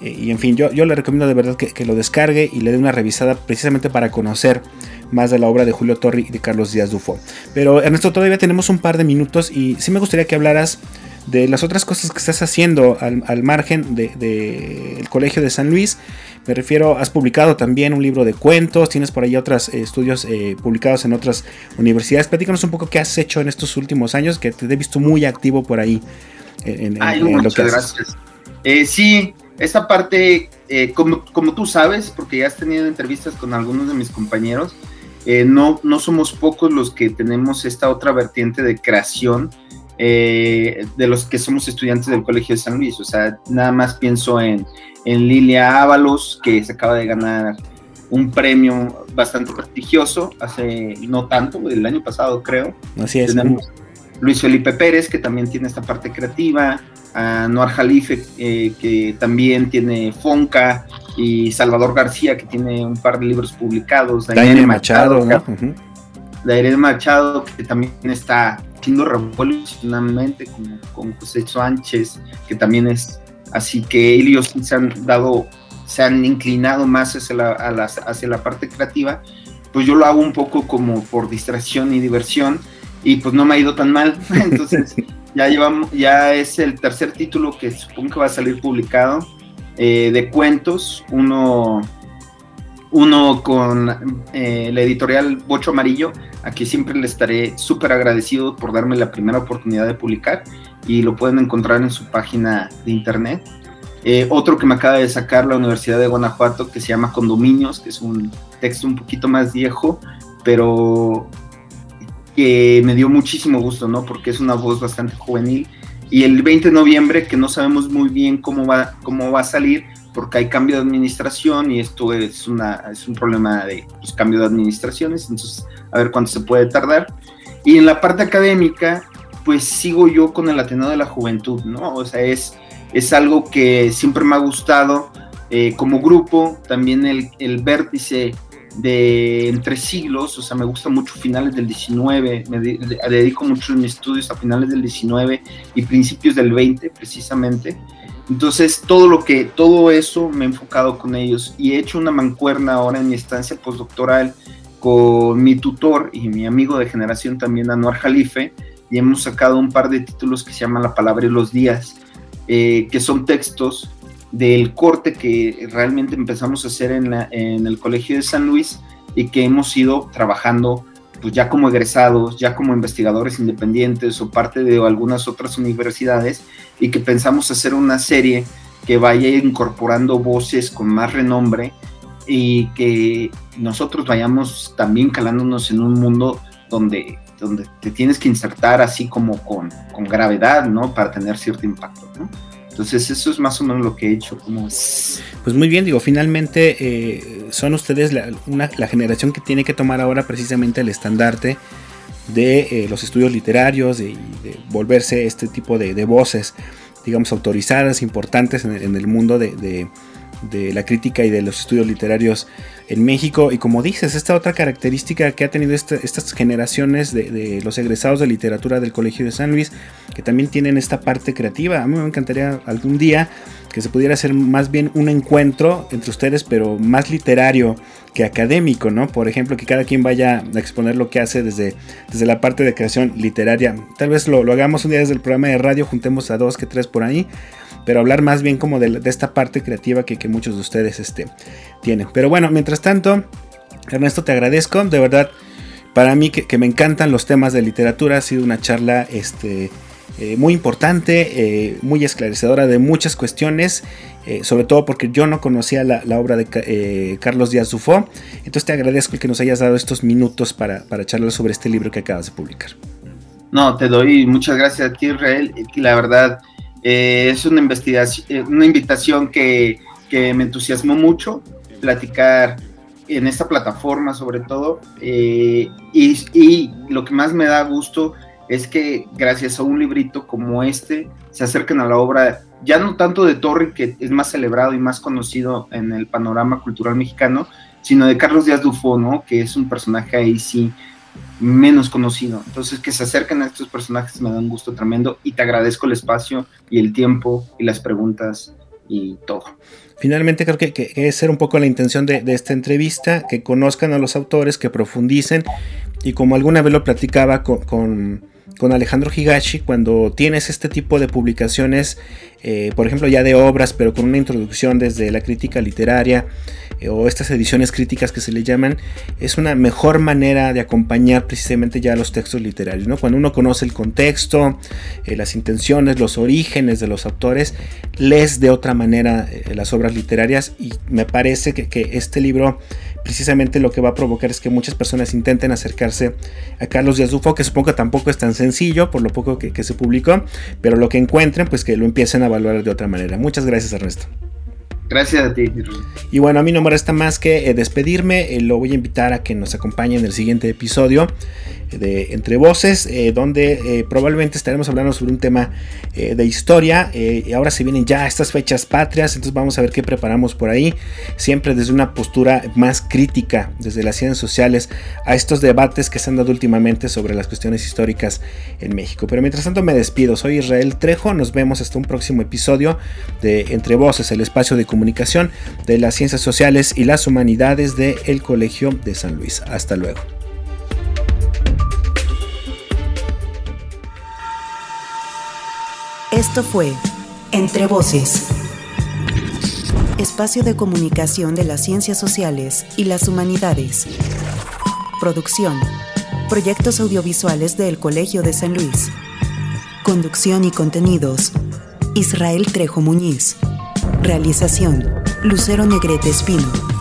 eh, y en fin, yo, yo le recomiendo de verdad que, lo descargue y le dé una revisada precisamente para conocer más de la obra de Julio Torri y de Carlos Díaz Dufo. Pero Ernesto, todavía tenemos un par de minutos y sí me gustaría que hablaras de las otras cosas que estás haciendo al, margen del de, Colegio de San Luis. Me refiero, has publicado también un libro de cuentos, tienes por ahí otros eh, estudios eh, publicados en otras universidades. Platícanos un poco qué has hecho en estos últimos años, que te he visto muy activo por ahí. En, lo que gracias. sí, esta parte, eh, como, como, tú sabes, porque ya has tenido entrevistas con algunos de mis compañeros, eh, no, no somos pocos los que tenemos esta otra vertiente de creación eh, de los que somos estudiantes del Colegio de San Luis. O sea, nada más pienso en, en Lilia Ábalos, que se acaba de ganar un premio bastante prestigioso hace no tanto, el año pasado creo. Así es. Tenemos Luis Felipe Pérez, que también tiene esta parte creativa a Noar Jalife, eh, que también tiene Fonca, y Salvador García, que tiene un par de libros publicados. Daniel Machado, Machado, Machado, que también está haciendo revolucionalmente, como con José Sánchez, que también es. Así que ellos se han dado, se han inclinado más hacia la, hacia la parte creativa. Pues yo lo hago un poco como por distracción y diversión, y pues no me ha ido tan mal. Entonces. Ya llevamos, ya es el tercer título que supongo que va a salir publicado eh, de cuentos. Uno, uno con eh, la editorial Bocho Amarillo, a quien siempre le estaré súper agradecido por darme la primera oportunidad de publicar y lo pueden encontrar en su página de internet. Eh, otro que me acaba de sacar la Universidad de Guanajuato que se llama Condominios, que es un texto un poquito más viejo, pero que me dio muchísimo gusto, ¿no? Porque es una voz bastante juvenil. Y el 20 de noviembre, que no sabemos muy bien cómo va, cómo va a salir, porque hay cambio de administración y esto es, una, es un problema de pues, cambio de administraciones, entonces a ver cuánto se puede tardar. Y en la parte académica, pues sigo yo con el Ateneo de la Juventud, ¿no? O sea, es, es algo que siempre me ha gustado eh, como grupo, también el, el vértice de entre siglos, o sea, me gusta mucho finales del 19, me dedico mucho en mis estudios a finales del 19 y principios del 20 precisamente. Entonces, todo lo que, todo eso me he enfocado con ellos y he hecho una mancuerna ahora en mi estancia postdoctoral con mi tutor y mi amigo de generación también, Anuar Jalife, y hemos sacado un par de títulos que se llaman La Palabra y los Días, eh, que son textos del corte que realmente empezamos a hacer en, la, en el Colegio de San Luis y que hemos ido trabajando pues ya como egresados, ya como investigadores independientes o parte de algunas otras universidades y que pensamos hacer una serie que vaya incorporando voces con más renombre y que nosotros vayamos también calándonos en un mundo donde, donde te tienes que insertar así como con, con gravedad, ¿no? Para tener cierto impacto, ¿no? Entonces eso es más o menos lo que he hecho. Como... Pues muy bien, digo, finalmente eh, son ustedes la, generación que tiene que tomar ahora precisamente el estandarte de eh, los estudios literarios, y de, volverse este tipo de, voces, digamos, autorizadas, importantes en, el mundo de, la crítica y de los estudios literarios en México. Y como dices, esta otra característica que ha tenido estas generaciones de, los egresados de literatura del Colegio de San Luis, que también tienen esta parte creativa. A mí me encantaría algún día que se pudiera hacer más bien un encuentro entre ustedes, pero más literario que académico, ¿no? Por ejemplo, que cada quien vaya a exponer lo que hace desde, desde la parte de creación literaria. Tal vez lo, lo hagamos un día desde el programa de radio, juntemos a dos que tres por ahí pero hablar más bien como de, esta parte creativa que, muchos de ustedes este, tienen. Pero bueno, mientras tanto, Ernesto, te agradezco, de verdad, para mí que, me encantan los temas de literatura, ha sido una charla este, eh, muy importante, eh, muy esclarecedora de muchas cuestiones, eh, sobre todo porque yo no conocía la, obra de Carlos Díaz Dufo, entonces te agradezco que nos hayas dado estos minutos para, para charlar sobre este libro que acabas de publicar. No, te doy muchas gracias a ti, Israel. La verdad, Eh, es una, investigación, eh, una invitación que, que, me entusiasmó mucho, platicar en esta plataforma sobre todo, y, y lo que más me da gusto es que gracias a un librito como este se acerquen a la obra, ya no tanto de Torri, que es más celebrado y más conocido en el panorama cultural mexicano, sino de Carlos Díaz Dufo, ¿no? Que es un personaje ahí sí menos conocido. Entonces, que se acerquen a estos personajes me da un gusto tremendo y te agradezco el espacio y el tiempo y las preguntas y todo. Finalmente creo que, que, es ser un poco la intención de, esta entrevista, que conozcan a los autores, que profundicen y como alguna vez lo platicaba con Alejandro Higashi cuando tienes este tipo de publicaciones, eh, por ejemplo ya de obras, pero con una introducción desde la crítica literaria eh, o estas ediciones críticas que se le llaman, es una mejor manera de acompañar precisamente ya los textos literarios. Cuando uno conoce el contexto, eh, las intenciones, los orígenes de los autores, lees de otra manera las obras literarias y me parece que este libro precisamente lo que va a provocar es que muchas personas intenten acercarse a Carlos Díaz Dufo, que supongo que tampoco es tan sencillo por lo poco que, se publicó, pero lo que encuentren, pues que lo empiecen a valorar de otra manera. Muchas gracias, Ernesto. Gracias a ti. Y bueno, a mí no me resta más que eh, despedirme. Eh, lo voy a invitar a que nos acompañe en el siguiente episodio de Entre Voces, eh, donde eh, probablemente estaremos hablando sobre un tema eh, de historia. y ahora se vienen ya estas fechas patrias, entonces vamos a ver qué preparamos por ahí, siempre desde una postura más crítica, desde las ciencias sociales, a estos debates que se han dado últimamente sobre las cuestiones históricas en México. Pero mientras tanto me despido, soy Israel Trejo, nos vemos hasta un próximo episodio de Entre Voces, el espacio de comunicación de las ciencias sociales y las humanidades del Colegio de San Luis. Hasta luego. Esto fue Entre Voces, espacio de comunicación de las ciencias sociales y las humanidades. Producción, proyectos audiovisuales del Colegio de San Luis. Conducción y contenidos, Israel Trejo Muñiz. Realización, Lucero Negrete Espino.